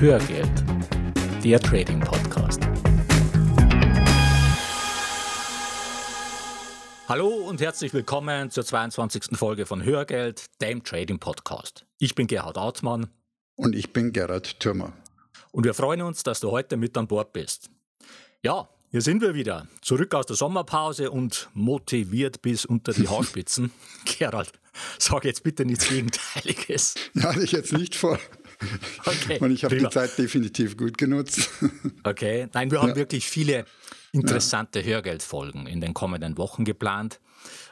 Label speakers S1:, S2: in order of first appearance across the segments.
S1: Hörgeld, der Trading Podcast. Hallo und herzlich willkommen zur 22. Folge von Hörgeld, dem Trading Podcast. Ich bin Gerhard Artmann.
S2: Und ich bin Gerhard Thürmer.
S1: Und wir freuen uns, dass du heute mit an Bord bist. Ja, hier sind wir wieder, zurück aus der Sommerpause und motiviert bis unter die Haarspitzen. Gerald, sag jetzt bitte nichts Gegenteiliges.
S2: Ja, hatte ich jetzt nicht vor. Okay, und ich habe die Zeit definitiv gut genutzt.
S1: Okay, nein, wir haben ja. wirklich viele interessante ja. Hörgeldfolgen in den kommenden Wochen geplant.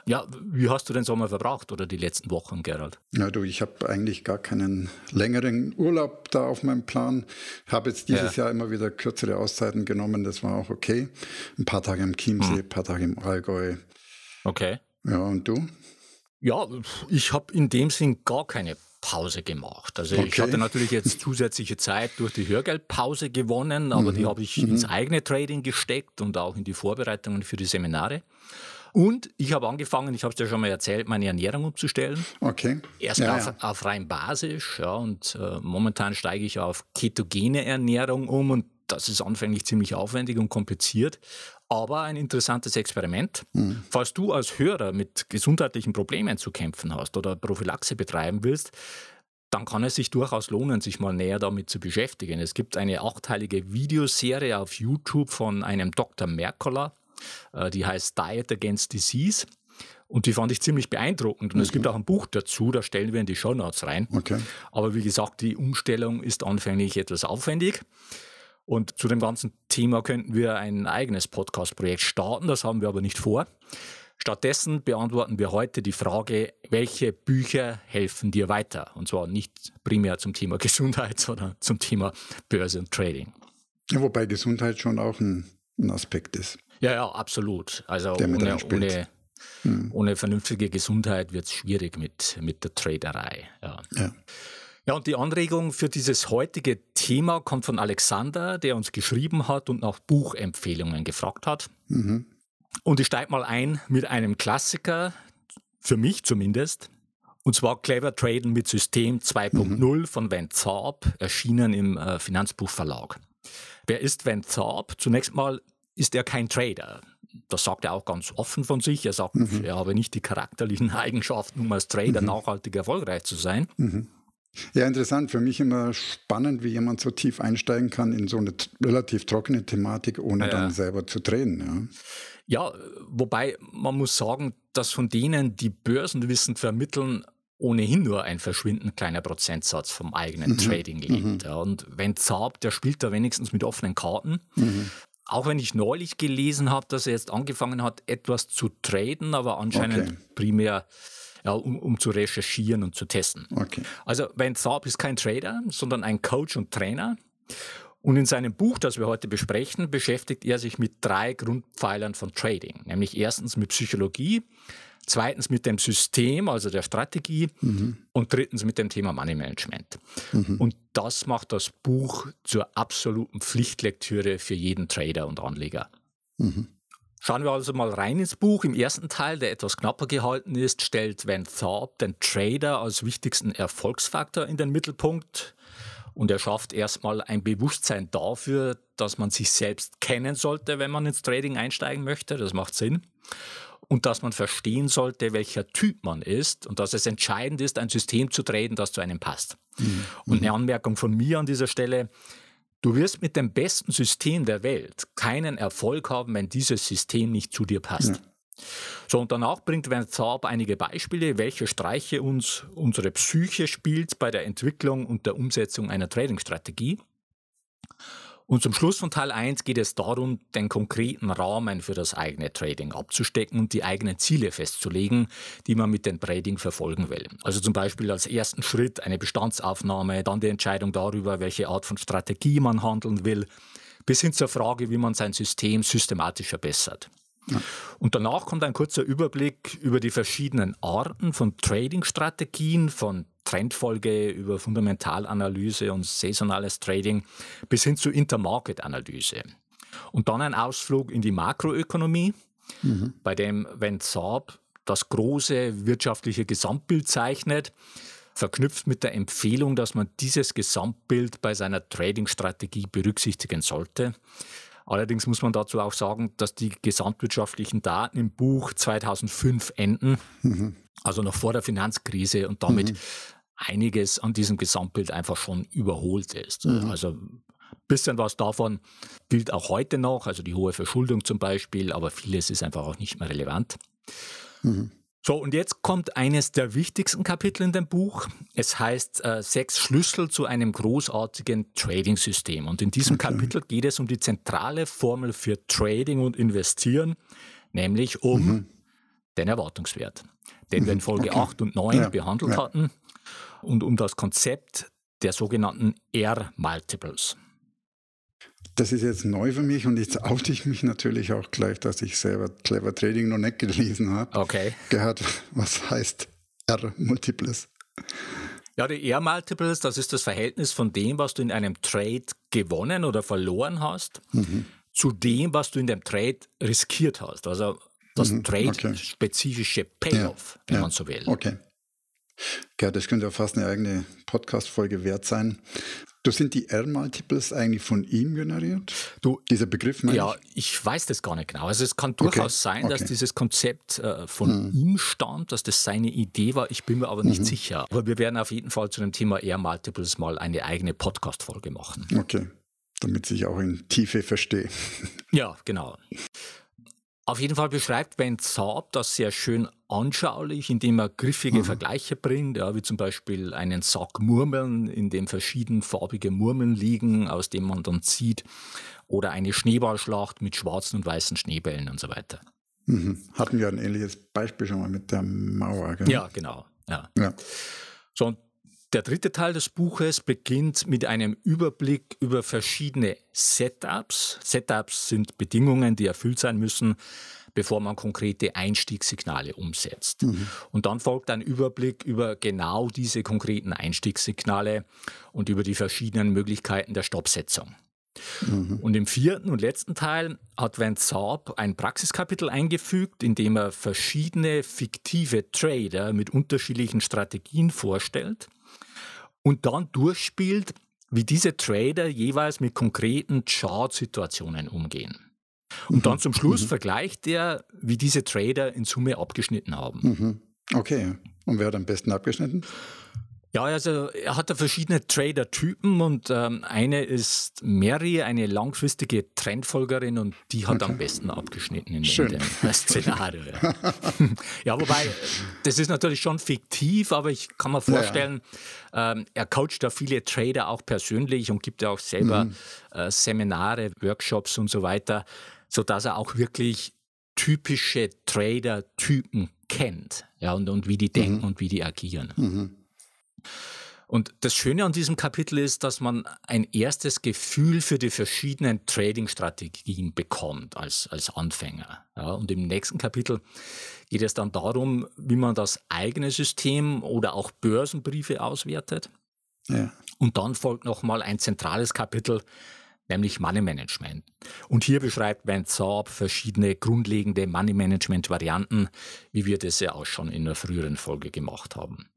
S1: Ja, wie hast du den Sommer verbracht oder die letzten Wochen, Gerald?
S2: Ja, du, ich habe eigentlich gar keinen längeren Urlaub da auf meinem Plan. Habe jetzt dieses ja. Jahr immer wieder kürzere Auszeiten genommen, das war auch okay. Ein paar Tage im Chiemsee, hm. ein paar Tage im Allgäu.
S1: Okay.
S2: Ja, und du?
S1: Ja, ich habe in dem Sinn gar keine Pause gemacht. Also okay. ich hatte natürlich jetzt zusätzliche Zeit durch die Hörgeldpause gewonnen, aber mhm. die habe ich mhm. ins eigene Trading gesteckt und auch in die Vorbereitungen für die Seminare. Und ich habe angefangen, ich habe es dir schon mal erzählt, meine Ernährung umzustellen.
S2: Okay.
S1: Erst ja, auf, ja. auf, rein basisch, ja, und äh, momentan steige ich auf ketogene Ernährung um und das ist anfänglich ziemlich aufwendig und kompliziert, aber ein interessantes Experiment. Mhm. Falls du als Hörer mit gesundheitlichen Problemen zu kämpfen hast oder Prophylaxe betreiben willst, dann kann es sich durchaus lohnen, sich mal näher damit zu beschäftigen. Es gibt eine achteilige Videoserie auf YouTube von einem Dr. Merkola, äh, die heißt Diet Against Disease. Und die fand ich ziemlich beeindruckend. Und okay. es gibt auch ein Buch dazu, da stellen wir in die Show Notes rein.
S2: Okay.
S1: Aber wie gesagt, die Umstellung ist anfänglich etwas aufwendig. Und zu dem ganzen Thema könnten wir ein eigenes Podcast-Projekt starten, das haben wir aber nicht vor. Stattdessen beantworten wir heute die Frage, welche Bücher helfen dir weiter? Und zwar nicht primär zum Thema Gesundheit, sondern zum Thema Börse und Trading.
S2: Ja, wobei Gesundheit schon auch ein, ein Aspekt ist.
S1: Ja, ja, absolut. Also ohne, ohne, hm. ohne, vernünftige Gesundheit wird es schwierig mit, mit der Traderei. Ja. ja. Ja, und die Anregung für dieses heutige Thema kommt von Alexander, der uns geschrieben hat und nach Buchempfehlungen gefragt hat. Mhm. Und ich steige mal ein mit einem Klassiker, für mich zumindest, und zwar Clever Traden mit System 2.0 mhm. von Van Zarb, erschienen im äh, Finanzbuchverlag. Wer ist Van Zarb? Zunächst mal ist er kein Trader. Das sagt er auch ganz offen von sich. Er sagt, mhm. er habe nicht die charakterlichen Eigenschaften, um als Trader mhm. nachhaltig erfolgreich zu sein.
S2: Ja, interessant. Für mich immer spannend, wie jemand so tief einsteigen kann in so eine relativ trockene Thematik, ohne ja. dann selber zu drehen.
S1: Ja. ja, wobei man muss sagen, dass von denen, die Börsenwissen vermitteln, ohnehin nur ein verschwindend kleiner Prozentsatz vom eigenen mhm. Trading lebt. Mhm. Ja, und wenn Zaab, der spielt da wenigstens mit offenen Karten. Mhm. Auch wenn ich neulich gelesen habe, dass er jetzt angefangen hat, etwas zu traden, aber anscheinend okay. primär ja, um, um zu recherchieren und zu testen.
S2: Okay.
S1: Also Ben Saab ist kein Trader, sondern ein Coach und Trainer. Und in seinem Buch, das wir heute besprechen, beschäftigt er sich mit drei Grundpfeilern von Trading, nämlich erstens mit Psychologie, zweitens mit dem System, also der Strategie mhm. und drittens mit dem Thema Money Management. Mhm. Und das macht das Buch zur absoluten Pflichtlektüre für jeden Trader und Anleger. Mhm. Schauen wir also mal rein ins Buch. Im ersten Teil, der etwas knapper gehalten ist, stellt Van Tharp den Trader als wichtigsten Erfolgsfaktor in den Mittelpunkt. Und er schafft erstmal ein Bewusstsein dafür, dass man sich selbst kennen sollte, wenn man ins Trading einsteigen möchte. Das macht Sinn. Und dass man verstehen sollte, welcher Typ man ist und dass es entscheidend ist, ein System zu traden, das zu einem passt. Mhm. Und eine Anmerkung von mir an dieser Stelle. Du wirst mit dem besten System der Welt keinen Erfolg haben, wenn dieses System nicht zu dir passt. Ja. So, und danach bringt Van Zaab einige Beispiele, welche Streiche uns unsere Psyche spielt bei der Entwicklung und der Umsetzung einer Trading-Strategie. Und zum Schluss von Teil 1 geht es darum, den konkreten Rahmen für das eigene Trading abzustecken und die eigenen Ziele festzulegen, die man mit dem Trading verfolgen will. Also zum Beispiel als ersten Schritt eine Bestandsaufnahme, dann die Entscheidung darüber, welche Art von Strategie man handeln will, bis hin zur Frage, wie man sein System systematisch verbessert. Ja. Und danach kommt ein kurzer Überblick über die verschiedenen Arten von Trading-Strategien, von Trendfolge über Fundamentalanalyse und saisonales Trading bis hin zu Intermarket-Analyse. Und dann ein Ausflug in die Makroökonomie, mhm. bei dem, wenn Saab das große wirtschaftliche Gesamtbild zeichnet, verknüpft mit der Empfehlung, dass man dieses Gesamtbild bei seiner Trading-Strategie berücksichtigen sollte. Allerdings muss man dazu auch sagen, dass die gesamtwirtschaftlichen Daten im Buch 2005 enden, mhm. also noch vor der Finanzkrise und damit mhm. Einiges an diesem Gesamtbild einfach schon überholt ist. Mhm. Also ein bisschen was davon gilt auch heute noch, also die hohe Verschuldung zum Beispiel, aber vieles ist einfach auch nicht mehr relevant. Mhm. So, und jetzt kommt eines der wichtigsten Kapitel in dem Buch. Es heißt äh, Sechs Schlüssel zu einem großartigen Trading-System. Und in diesem okay. Kapitel geht es um die zentrale Formel für Trading und Investieren, nämlich um mhm. den Erwartungswert, den mhm. wir in Folge okay. 8 und 9 ja. behandelt ja. hatten, und um das Konzept der sogenannten R-Multiples.
S2: Das ist jetzt neu für mich und jetzt oute ich mich natürlich auch gleich, dass ich selber Clever Trading noch nicht gelesen habe.
S1: Okay.
S2: Gehört, was heißt R-Multiples?
S1: Ja, die R-Multiples, das ist das Verhältnis von dem, was du in einem Trade gewonnen oder verloren hast, mhm. zu dem, was du in dem Trade riskiert hast. Also das mhm, Trade-spezifische Payoff, ja, wenn ja, man so will.
S2: Okay. Ja, das könnte ja fast eine eigene Podcast-Folge wert sein. Du sind die R-Multiples eigentlich von ihm generiert?
S1: Du, Dieser Begriff, meine Ja, ich? ich weiß das gar nicht genau. Also es kann durchaus okay. sein, okay. dass dieses Konzept äh, von mhm. ihm stammt, dass das seine Idee war. Ich bin mir aber nicht mhm. sicher. Aber wir werden auf jeden Fall zu dem Thema R-Multiples mal eine eigene Podcast-Folge machen.
S2: Okay, damit ich auch in Tiefe verstehe.
S1: Ja, genau. Auf jeden Fall beschreibt Van Saab das sehr schön anschaulich, indem er griffige mhm. Vergleiche bringt, ja, wie zum Beispiel einen Sack Murmeln, in dem verschiedenfarbige Murmeln liegen, aus dem man dann zieht, oder eine Schneeballschlacht mit schwarzen und weißen Schneebällen und so weiter.
S2: Mhm. Hatten wir ein ähnliches Beispiel schon mal mit der Mauer,
S1: gell? Ja, genau. Ja. ja. So, und der dritte Teil des Buches beginnt mit einem Überblick über verschiedene Setups. Setups sind Bedingungen, die erfüllt sein müssen, bevor man konkrete Einstiegssignale umsetzt. Mhm. Und dann folgt ein Überblick über genau diese konkreten Einstiegssignale und über die verschiedenen Möglichkeiten der Stoppsetzung. Mhm. Und im vierten und letzten Teil hat Van Saab ein Praxiskapitel eingefügt, in dem er verschiedene fiktive Trader mit unterschiedlichen Strategien vorstellt und dann durchspielt, wie diese Trader jeweils mit konkreten Chart-Situationen umgehen. Und mhm. dann zum Schluss mhm. vergleicht er, wie diese Trader in Summe abgeschnitten haben.
S2: Mhm. Okay. Und wer hat am besten abgeschnitten?
S1: Ja, also er hat da verschiedene Trader-Typen und ähm, eine ist Mary, eine langfristige Trendfolgerin und die hat okay. am besten abgeschnitten in, in dem Szenario. Ja. ja. wobei, das ist natürlich schon fiktiv, aber ich kann mir vorstellen, ja, ja. Ähm, er coacht da viele Trader auch persönlich und gibt ja auch selber mhm. äh, Seminare, Workshops und so weiter, sodass er auch wirklich typische Trader-Typen kennt ja, und, und wie die denken mhm. und wie die agieren. Mhm. Und das Schöne an diesem Kapitel ist, dass man ein erstes Gefühl für die verschiedenen Trading-Strategien bekommt als, als Anfänger. Ja, und im nächsten Kapitel geht es dann darum, wie man das eigene System oder auch Börsenbriefe auswertet. Ja. Und dann folgt nochmal ein zentrales Kapitel, nämlich Money Management. Und hier beschreibt Van Saab verschiedene grundlegende Money Management Varianten, wie wir das ja auch schon in einer früheren Folge gemacht haben.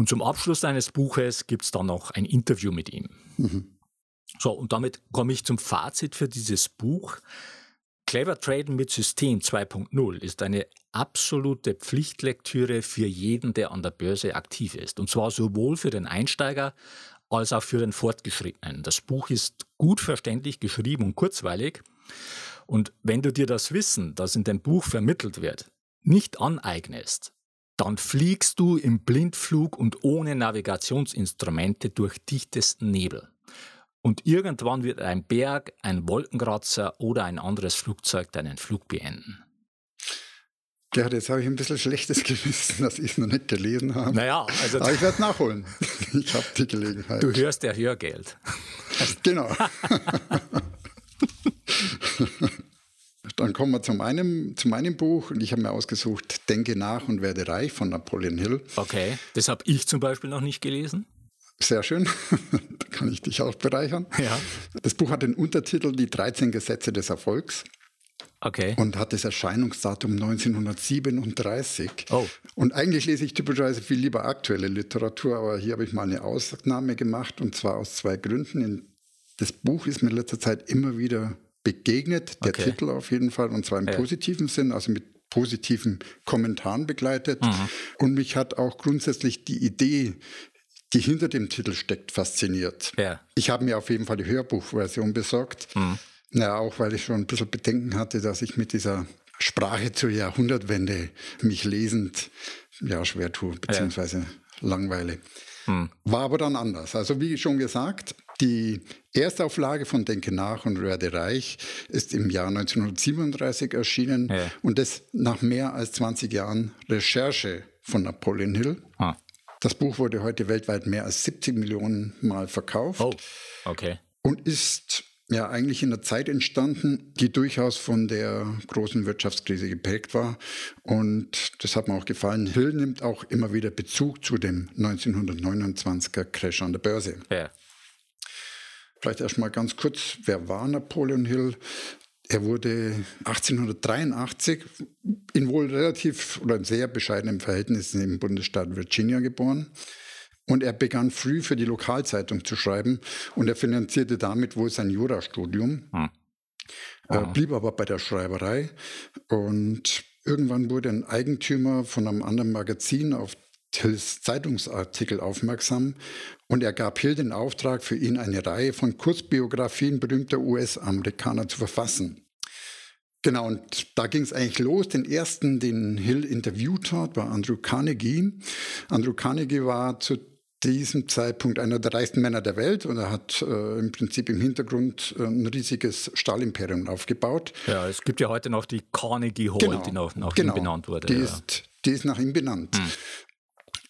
S1: Und zum Abschluss seines Buches gibt es dann noch ein Interview mit ihm. Mhm. So, und damit komme ich zum Fazit für dieses Buch. Clever Traden mit System 2.0 ist eine absolute Pflichtlektüre für jeden, der an der Börse aktiv ist. Und zwar sowohl für den Einsteiger als auch für den Fortgeschrittenen. Das Buch ist gut verständlich geschrieben und kurzweilig. Und wenn du dir das Wissen, das in dem Buch vermittelt wird, nicht aneignest, dann fliegst du im Blindflug und ohne Navigationsinstrumente durch dichtesten Nebel. Und irgendwann wird ein Berg, ein Wolkenkratzer oder ein anderes Flugzeug deinen Flug beenden.
S2: Gerhard, jetzt habe ich ein bisschen schlechtes Gewissen, dass ich es noch nicht gelesen habe.
S1: Naja, also.
S2: Aber ich werde nachholen. Ich habe die Gelegenheit.
S1: Du hörst ja Hörgeld.
S2: Genau. Dann kommen wir zu meinem, zu meinem Buch und ich habe mir ausgesucht Denke nach und werde reich von Napoleon Hill.
S1: Okay, das habe ich zum Beispiel noch nicht gelesen.
S2: Sehr schön, da kann ich dich auch bereichern. Ja. Das Buch hat den Untertitel Die 13 Gesetze des Erfolgs.
S1: Okay.
S2: Und hat das Erscheinungsdatum 1937.
S1: Oh.
S2: Und eigentlich lese ich typischerweise viel lieber aktuelle Literatur, aber hier habe ich mal eine Ausnahme gemacht und zwar aus zwei Gründen. Das Buch ist mir in letzter Zeit immer wieder begegnet, der okay. Titel auf jeden Fall, und zwar im ja. positiven Sinn, also mit positiven Kommentaren begleitet. Mhm. Und mich hat auch grundsätzlich die Idee, die hinter dem Titel steckt, fasziniert.
S1: Ja.
S2: Ich habe mir auf jeden Fall die Hörbuchversion besorgt. Mhm. Ja, auch weil ich schon ein bisschen Bedenken hatte, dass ich mit dieser Sprache zur Jahrhundertwende mich lesend ja, schwer tue, beziehungsweise ja. langweile. Hm. War aber dann anders. Also wie schon gesagt, die Erstauflage von Denke nach und werde reich ist im Jahr 1937 erschienen ja. und das nach mehr als 20 Jahren Recherche von Napoleon Hill. Ah. Das Buch wurde heute weltweit mehr als 70 Millionen Mal verkauft.
S1: Oh, okay.
S2: Und ist ja eigentlich in einer Zeit entstanden, die durchaus von der großen Wirtschaftskrise geprägt war. Und das hat mir auch gefallen. Hill nimmt auch immer wieder Bezug zu dem 1929er Crash an der Börse.
S1: Ja.
S2: Vielleicht erstmal ganz kurz, wer war Napoleon Hill? Er wurde 1883 in wohl relativ oder sehr bescheidenen Verhältnissen im Bundesstaat Virginia geboren. Und er begann früh für die Lokalzeitung zu schreiben und er finanzierte damit wohl sein Jurastudium. Hm. Er blieb aber bei der Schreiberei und irgendwann wurde ein Eigentümer von einem anderen Magazin auf Tills Zeitungsartikel aufmerksam und er gab Hill den Auftrag, für ihn eine Reihe von Kurzbiografien berühmter US-Amerikaner zu verfassen. Genau, und da ging es eigentlich los. Den ersten, den Hill interviewt hat, war Andrew Carnegie. Andrew Carnegie war zu diesem Zeitpunkt einer der reichsten Männer der Welt und er hat äh, im Prinzip im Hintergrund äh, ein riesiges Stahlimperium aufgebaut.
S1: Ja, es gibt ja heute noch die Carnegie Hall,
S2: genau,
S1: die nach, nach
S2: genau,
S1: ihm benannt wurde.
S2: Die,
S1: ja.
S2: ist, die ist nach ihm benannt. Hm.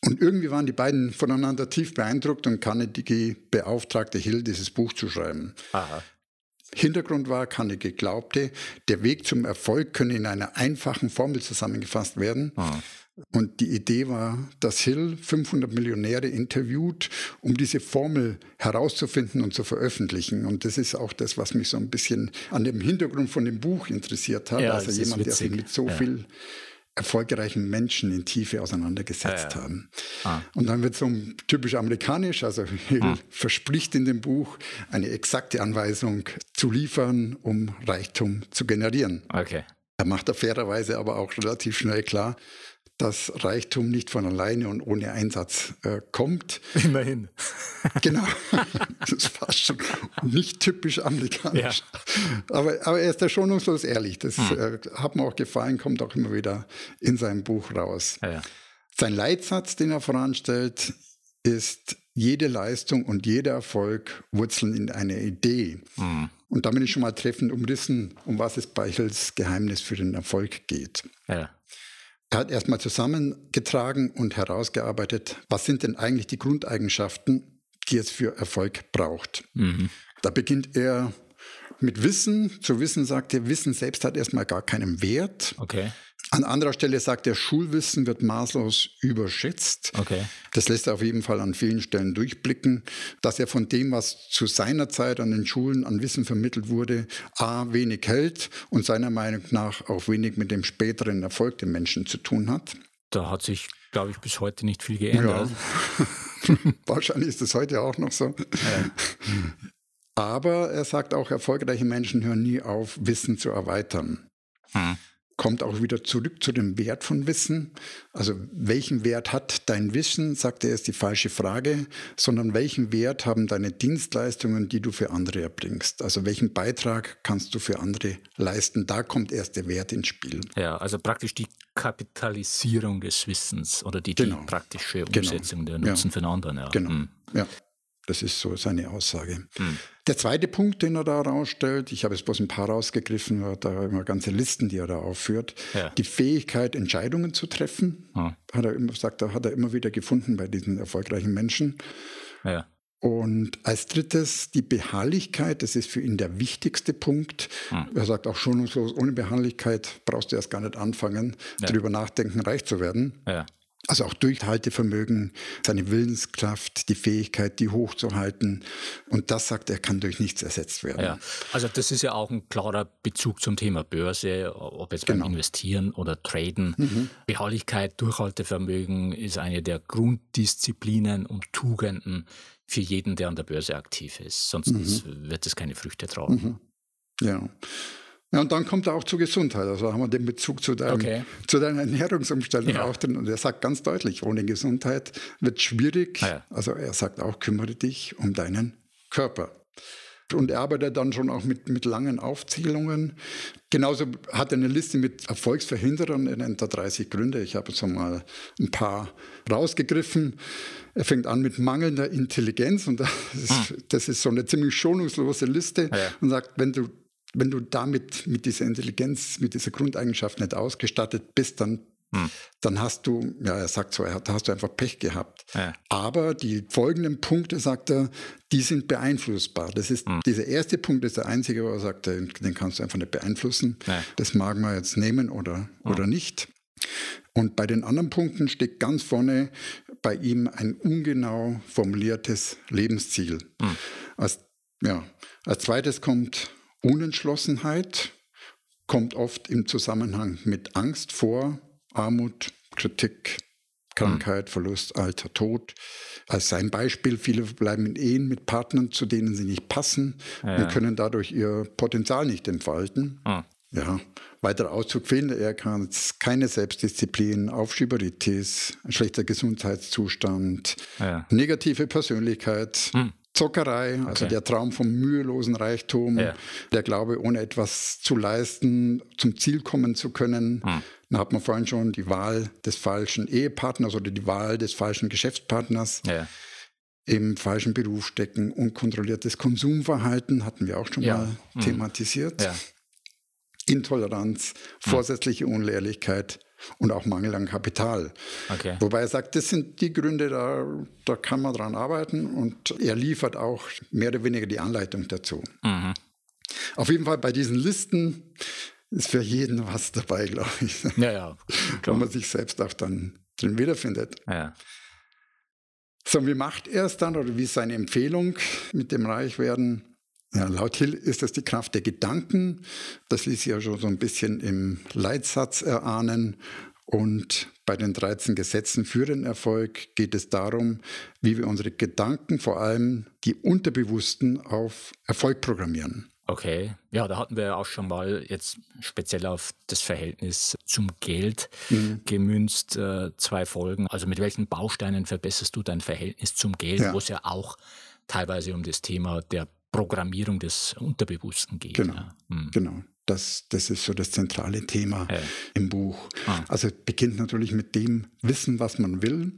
S2: Und irgendwie waren die beiden voneinander tief beeindruckt und Carnegie beauftragte Hill, dieses Buch zu schreiben.
S1: Aha.
S2: Hintergrund war, Carnegie glaubte, der Weg zum Erfolg könne in einer einfachen Formel zusammengefasst werden. Aha. Und die Idee war, dass Hill 500 Millionäre interviewt, um diese Formel herauszufinden und zu veröffentlichen. Und das ist auch das, was mich so ein bisschen an dem Hintergrund von dem Buch interessiert hat.
S1: Ja,
S2: also jemand, der sich mit so ja. viel erfolgreichen Menschen in Tiefe auseinandergesetzt ja, ja. haben. Ah. Und dann wird so typisch amerikanisch, also Hill ah. verspricht in dem Buch eine exakte Anweisung zu liefern, um Reichtum zu generieren.
S1: Okay.
S2: Er macht da fairerweise aber auch relativ schnell klar, dass Reichtum nicht von alleine und ohne Einsatz äh, kommt.
S1: Immerhin.
S2: Genau. Das fast schon nicht typisch amerikanisch. Ja. Aber, aber er ist da schonungslos ehrlich. Das hm. äh, hat mir auch gefallen, kommt auch immer wieder in seinem Buch raus.
S1: Ja, ja.
S2: Sein Leitsatz, den er voranstellt, ist, jede Leistung und jeder Erfolg wurzeln in einer Idee. Hm. Und damit ist schon mal treffend umrissen, um was es bei Hills Geheimnis für den Erfolg geht.
S1: Ja.
S2: Er hat erstmal zusammengetragen und herausgearbeitet, was sind denn eigentlich die Grundeigenschaften, die es für Erfolg braucht. Mhm. Da beginnt er mit Wissen. Zu Wissen sagt er, Wissen selbst hat erstmal gar keinen Wert.
S1: Okay.
S2: An anderer Stelle sagt er, Schulwissen wird maßlos überschätzt.
S1: Okay.
S2: Das lässt er auf jeden Fall an vielen Stellen durchblicken, dass er von dem, was zu seiner Zeit an den Schulen an Wissen vermittelt wurde, a wenig hält und seiner Meinung nach auch wenig mit dem späteren Erfolg der Menschen zu tun hat.
S1: Da hat sich, glaube ich, bis heute nicht viel geändert.
S2: Ja. Wahrscheinlich ist es heute auch noch so. Ja. Aber er sagt auch, erfolgreiche Menschen hören nie auf, Wissen zu erweitern. Hm kommt auch wieder zurück zu dem Wert von Wissen. Also welchen Wert hat dein Wissen, sagt er, ist die falsche Frage, sondern welchen Wert haben deine Dienstleistungen, die du für andere erbringst? Also welchen Beitrag kannst du für andere leisten? Da kommt erst der Wert ins Spiel.
S1: Ja, also praktisch die Kapitalisierung des Wissens oder die, genau. die praktische genau. Umsetzung genau. der Nutzen ja. für den anderen. Ja.
S2: Genau. Hm. Ja. Das ist so seine Aussage. Hm. Der zweite Punkt, den er da rausstellt, ich habe jetzt bloß ein paar rausgegriffen, er hat da immer ganze Listen, die er da aufführt. Ja. Die Fähigkeit, Entscheidungen zu treffen, hm. hat er immer, sagt er, hat er immer wieder gefunden bei diesen erfolgreichen Menschen.
S1: Ja.
S2: Und als drittes die Beharrlichkeit, das ist für ihn der wichtigste Punkt. Hm. Er sagt auch schonungslos, ohne Beharrlichkeit brauchst du erst gar nicht anfangen, ja. darüber nachdenken, reich zu werden.
S1: Ja.
S2: Also auch Durchhaltevermögen, seine Willenskraft, die Fähigkeit, die hochzuhalten. Und das sagt er, kann durch nichts ersetzt werden.
S1: Ja, also das ist ja auch ein klarer Bezug zum Thema Börse, ob jetzt genau. beim Investieren oder Traden. Mhm. Beharrlichkeit, Durchhaltevermögen ist eine der Grunddisziplinen und Tugenden für jeden, der an der Börse aktiv ist. Sonst mhm. wird es keine Früchte tragen.
S2: Mhm. Ja. Ja, und dann kommt er auch zur Gesundheit. Also haben wir den Bezug zu, deinem, okay. zu deiner Ernährungsumstellung ja. auch drin. Und er sagt ganz deutlich, ohne Gesundheit wird es schwierig. Ah, ja. Also er sagt auch, kümmere dich um deinen Körper. Und er arbeitet dann schon auch mit, mit langen Aufzählungen. Genauso hat er eine Liste mit Erfolgsverhinderern. Er nennt da 30 Gründe. Ich habe so mal ein paar rausgegriffen. Er fängt an mit mangelnder Intelligenz und das ist, hm. das ist so eine ziemlich schonungslose Liste ja. und sagt, wenn du wenn du damit mit dieser Intelligenz, mit dieser Grundeigenschaft nicht ausgestattet bist, dann, hm. dann hast du, ja, er sagt so, da hast du einfach Pech gehabt. Ja. Aber die folgenden Punkte, sagt er, die sind beeinflussbar. Das ist, hm. dieser erste Punkt ist der einzige, wo er sagt, den, den kannst du einfach nicht beeinflussen. Ja. Das mag man jetzt nehmen oder, hm. oder nicht. Und bei den anderen Punkten steht ganz vorne bei ihm ein ungenau formuliertes Lebensziel. Hm. Als, ja, als zweites kommt Unentschlossenheit kommt oft im Zusammenhang mit Angst vor, Armut, Kritik, Krankheit, hm. Verlust, Alter, Tod. Als sein Beispiel, viele bleiben in Ehen mit Partnern, zu denen sie nicht passen ja. und können dadurch ihr Potenzial nicht entfalten. Ah. Ja, weiterer Auszug fehlen, er kann keine Selbstdisziplin, Aufschieberitis, schlechter Gesundheitszustand, ja. negative Persönlichkeit, hm. Zockerei, also okay. der Traum vom mühelosen Reichtum, ja. der Glaube, ohne etwas zu leisten, zum Ziel kommen zu können. Hm. Da hat man vorhin schon die Wahl des falschen Ehepartners oder die Wahl des falschen Geschäftspartners. Ja. Im falschen Beruf stecken, unkontrolliertes Konsumverhalten hatten wir auch schon ja. mal hm. thematisiert. Intoleranz, hm. vorsätzliche Unlehrlichkeit, und auch Mangel an Kapital. Okay. Wobei er sagt, das sind die Gründe, da, da kann man dran arbeiten und er liefert auch mehr oder weniger die Anleitung dazu. Mhm. Auf jeden Fall bei diesen Listen ist für jeden was dabei, glaube ich. Ja, ja. Wo man sich selbst auch dann drin wiederfindet. Ja. So, wie macht er es dann oder wie ist seine Empfehlung mit dem Reichwerden? Ja, laut Hill ist das die Kraft der Gedanken. Das ließ sich ja schon so ein bisschen im Leitsatz erahnen. Und bei den 13 Gesetzen für den Erfolg geht es darum, wie wir unsere Gedanken, vor allem die Unterbewussten, auf Erfolg programmieren.
S1: Okay, ja, da hatten wir ja auch schon mal jetzt speziell auf das Verhältnis zum Geld mhm. gemünzt, äh, zwei Folgen. Also mit welchen Bausteinen verbesserst du dein Verhältnis zum Geld, ja. wo es ja auch teilweise um das Thema der Programmierung des Unterbewussten geht.
S2: Genau, ja. hm. genau. Das, das ist so das zentrale Thema ja. im Buch. Ah. Also beginnt natürlich mit dem Wissen, was man will.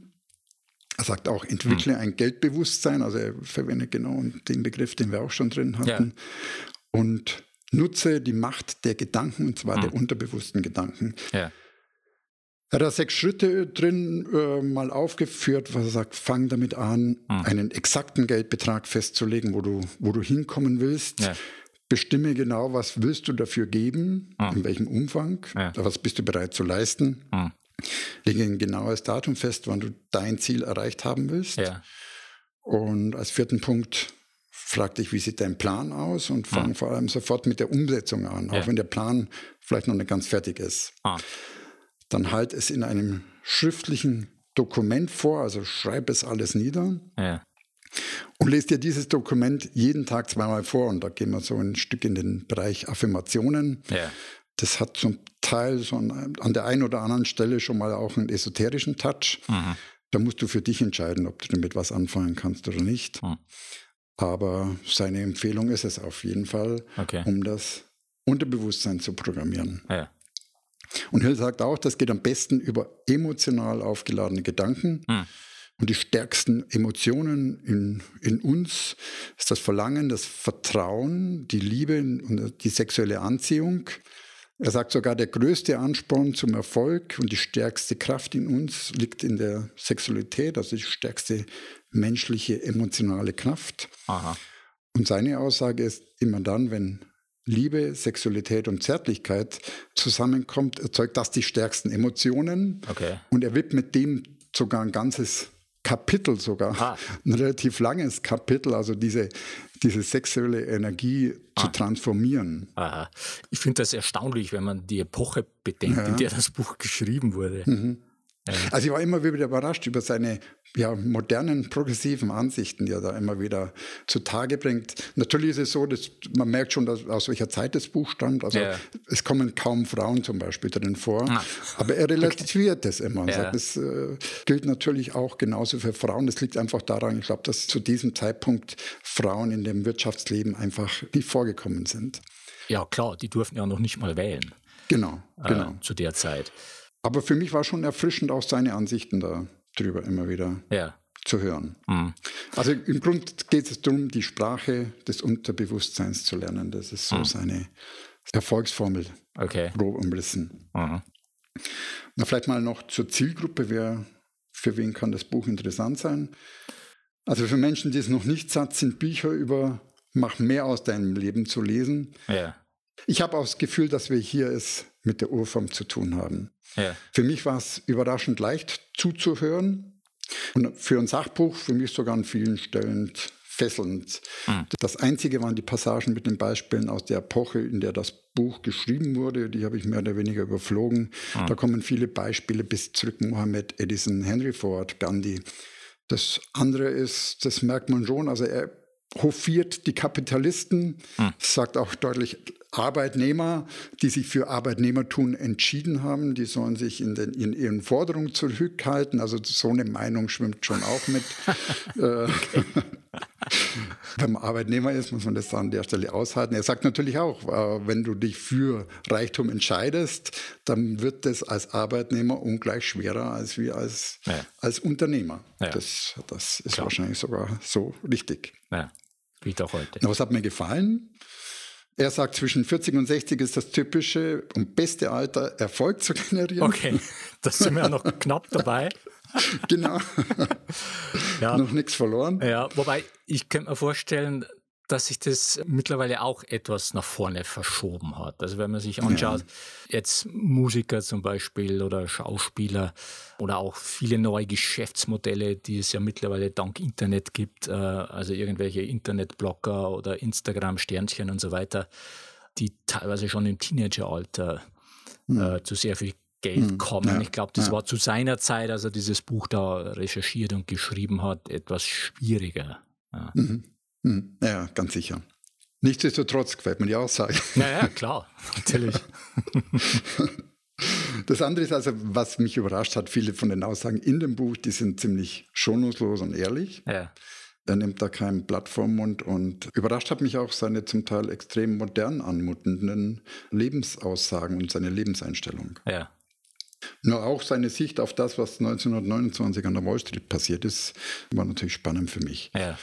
S2: Er sagt auch, entwickle hm. ein Geldbewusstsein. Also er verwendet genau den Begriff, den wir auch schon drin hatten. Ja. Und nutze die Macht der Gedanken, und zwar hm. der unterbewussten Gedanken. Ja. Er hat da sechs Schritte drin äh, mal aufgeführt, was er sagt, fang damit an, mhm. einen exakten Geldbetrag festzulegen, wo du, wo du hinkommen willst. Ja. Bestimme genau, was willst du dafür geben, mhm. in welchem Umfang, ja. was bist du bereit zu leisten. Mhm. Lege ein genaues Datum fest, wann du dein Ziel erreicht haben willst. Ja. Und als vierten Punkt frag dich, wie sieht dein Plan aus und fang mhm. vor allem sofort mit der Umsetzung an, auch wenn der Plan vielleicht noch nicht ganz fertig ist. Ah dann halt es in einem schriftlichen Dokument vor, also schreib es alles nieder. Ja. Und lest dir dieses Dokument jeden Tag zweimal vor. Und da gehen wir so ein Stück in den Bereich Affirmationen. Ja. Das hat zum Teil so an, an der einen oder anderen Stelle schon mal auch einen esoterischen Touch. Mhm. Da musst du für dich entscheiden, ob du damit was anfangen kannst oder nicht. Mhm. Aber seine Empfehlung ist es auf jeden Fall, okay. um das Unterbewusstsein zu programmieren. Ja. Und Hill sagt auch, das geht am besten über emotional aufgeladene Gedanken. Hm. Und die stärksten Emotionen in, in uns ist das Verlangen, das Vertrauen, die Liebe und die sexuelle Anziehung. Er sagt sogar, der größte Ansporn zum Erfolg und die stärkste Kraft in uns liegt in der Sexualität, also die stärkste menschliche emotionale Kraft. Aha. Und seine Aussage ist immer dann, wenn Liebe, Sexualität und Zärtlichkeit zusammenkommt, erzeugt das die stärksten Emotionen. Okay. Und er widmet dem sogar ein ganzes Kapitel sogar, ah. ein relativ langes Kapitel, also diese, diese sexuelle Energie ah. zu transformieren.
S1: Aha. Ich finde das erstaunlich, wenn man die Epoche bedenkt, ja. in der das Buch geschrieben wurde. Mhm.
S2: Also ich war immer wieder überrascht über seine ja, modernen, progressiven Ansichten, die er da immer wieder zutage bringt. Natürlich ist es so, dass man merkt schon, dass, aus welcher Zeit das Buch stammt. Also ja. es kommen kaum Frauen zum Beispiel drin vor. Ah. Aber er relativiert das immer und ja. sagt, das äh, gilt natürlich auch genauso für Frauen. Das liegt einfach daran, ich glaube, dass zu diesem Zeitpunkt Frauen in dem Wirtschaftsleben einfach nicht vorgekommen sind.
S1: Ja, klar, die durften ja noch nicht mal wählen.
S2: Genau, genau.
S1: Äh, zu der Zeit.
S2: Aber für mich war schon erfrischend auch seine Ansichten darüber immer wieder ja. zu hören. Mhm. Also im Grunde geht es darum, die Sprache des Unterbewusstseins zu lernen. Das ist so mhm. seine Erfolgsformel,
S1: okay.
S2: grob umrissen. Mhm. Na, vielleicht mal noch zur Zielgruppe. Wer, für wen kann das Buch interessant sein? Also für Menschen, die es noch nicht satt sind, Bücher über Mach mehr aus deinem Leben zu lesen. Ja. Ich habe auch das Gefühl, dass wir hier es mit der Urform zu tun haben. Ja. Für mich war es überraschend leicht zuzuhören und für ein Sachbuch für mich sogar an vielen Stellen fesselnd. Mhm. Das Einzige waren die Passagen mit den Beispielen aus der Epoche, in der das Buch geschrieben wurde. Die habe ich mehr oder weniger überflogen. Mhm. Da kommen viele Beispiele bis zurück Mohammed, Edison, Henry Ford, Gandhi. Das andere ist, das merkt man schon, also er hofiert die Kapitalisten, hm. sagt auch deutlich Arbeitnehmer, die sich für Arbeitnehmertum entschieden haben, die sollen sich in, den, in ihren Forderungen zurückhalten. Also so eine Meinung schwimmt schon auch mit. Äh, wenn man Arbeitnehmer ist, muss man das an der Stelle aushalten. Er sagt natürlich auch, äh, wenn du dich für Reichtum entscheidest, dann wird das als Arbeitnehmer ungleich schwerer als wir als, ja. als Unternehmer. Ja. Das, das ist Klar. wahrscheinlich sogar so richtig.
S1: Ja. Wie doch heute.
S2: Was hat mir gefallen? Er sagt, zwischen 40 und 60 ist das typische und beste Alter, Erfolg zu generieren.
S1: Okay, das sind wir ja noch knapp dabei.
S2: genau. ja. Noch nichts verloren.
S1: Ja, wobei ich könnte mir vorstellen, dass sich das mittlerweile auch etwas nach vorne verschoben hat. Also wenn man sich anschaut, ja. jetzt Musiker zum Beispiel oder Schauspieler oder auch viele neue Geschäftsmodelle, die es ja mittlerweile dank Internet gibt, äh, also irgendwelche Internetblogger oder Instagram-Sternchen und so weiter, die teilweise schon im Teenageralter mhm. zu sehr viel Geld mhm. kommen. Ja. Ich glaube, das ja. war zu seiner Zeit, als er dieses Buch da recherchiert und geschrieben hat, etwas schwieriger. Ja. Mhm.
S2: Hm, ja, ganz sicher. Nichtsdestotrotz gefällt mir die Aussage.
S1: Ja, ja, klar, natürlich.
S2: Das andere ist also, was mich überrascht hat, viele von den Aussagen in dem Buch, die sind ziemlich schonungslos und ehrlich. Ja. Er nimmt da kein Blatt vom Mund und überrascht hat mich auch seine zum Teil extrem modern anmutenden Lebensaussagen und seine Lebenseinstellung. Ja. Nur auch seine Sicht auf das, was 1929 an der Wall Street passiert ist, war natürlich spannend für mich. Ja.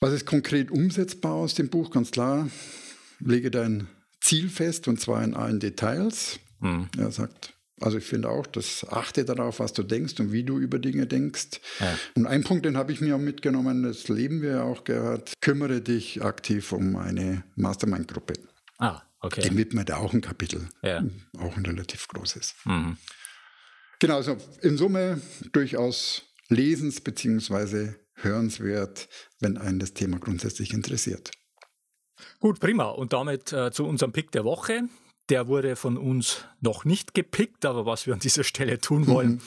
S2: Was ist konkret umsetzbar aus dem Buch? Ganz klar, lege dein Ziel fest und zwar in allen Details. Mhm. Er sagt, also ich finde auch, das achte darauf, was du denkst und wie du über Dinge denkst. Ja. Und ein Punkt, den habe ich mir auch mitgenommen, das leben wir ja auch gehört, kümmere dich aktiv um eine Mastermind-Gruppe.
S1: Ah, okay.
S2: Dem widmet er auch ein Kapitel, ja. auch ein relativ großes. Mhm. Genau, also in Summe durchaus lesens- bzw hörenswert, wenn einen das Thema grundsätzlich interessiert.
S1: Gut, prima. Und damit äh, zu unserem Pick der Woche. Der wurde von uns noch nicht gepickt, aber was wir an dieser Stelle tun wollen, mhm.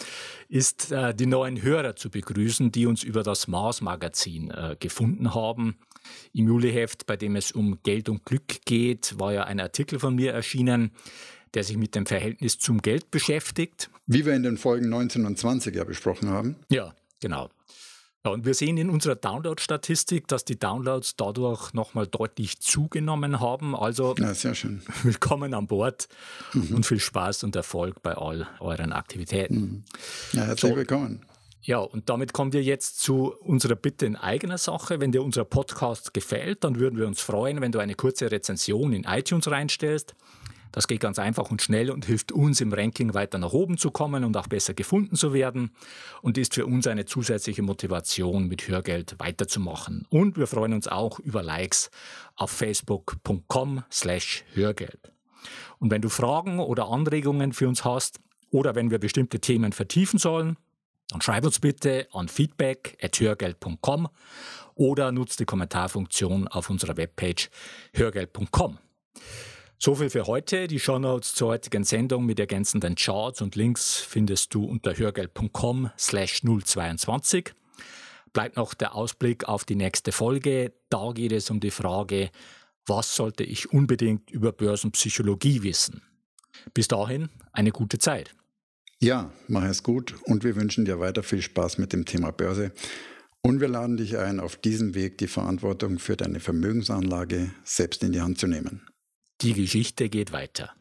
S1: ist äh, die neuen Hörer zu begrüßen, die uns über das Mars-Magazin äh, gefunden haben. Im Juliheft, bei dem es um Geld und Glück geht, war ja ein Artikel von mir erschienen, der sich mit dem Verhältnis zum Geld beschäftigt.
S2: Wie wir in den Folgen 19 und 20 ja besprochen haben.
S1: Ja, genau. Ja, und wir sehen in unserer Download-Statistik, dass die Downloads dadurch nochmal deutlich zugenommen haben. Also
S2: ja, sehr schön.
S1: willkommen an Bord mhm. und viel Spaß und Erfolg bei all euren Aktivitäten.
S2: Mhm. Ja, herzlich so, willkommen.
S1: Ja, und damit kommen wir jetzt zu unserer Bitte in eigener Sache. Wenn dir unser Podcast gefällt, dann würden wir uns freuen, wenn du eine kurze Rezension in iTunes reinstellst. Das geht ganz einfach und schnell und hilft uns im Ranking weiter nach oben zu kommen und auch besser gefunden zu werden und ist für uns eine zusätzliche Motivation, mit Hörgeld weiterzumachen. Und wir freuen uns auch über Likes auf facebook.com slash Hörgeld. Und wenn du Fragen oder Anregungen für uns hast, oder wenn wir bestimmte Themen vertiefen sollen, dann schreib uns bitte an feedback.hörgeld.com oder nutzt die Kommentarfunktion auf unserer Webpage hörgeld.com. So viel für heute. Die Shownotes zur heutigen Sendung mit ergänzenden Charts und Links findest du unter hörgeld.com slash 022. Bleibt noch der Ausblick auf die nächste Folge. Da geht es um die Frage, was sollte ich unbedingt über Börsenpsychologie wissen? Bis dahin eine gute Zeit.
S2: Ja, mach es gut und wir wünschen dir weiter viel Spaß mit dem Thema Börse. Und wir laden dich ein, auf diesem Weg die Verantwortung für deine Vermögensanlage selbst in die Hand zu nehmen.
S1: Die Geschichte geht weiter.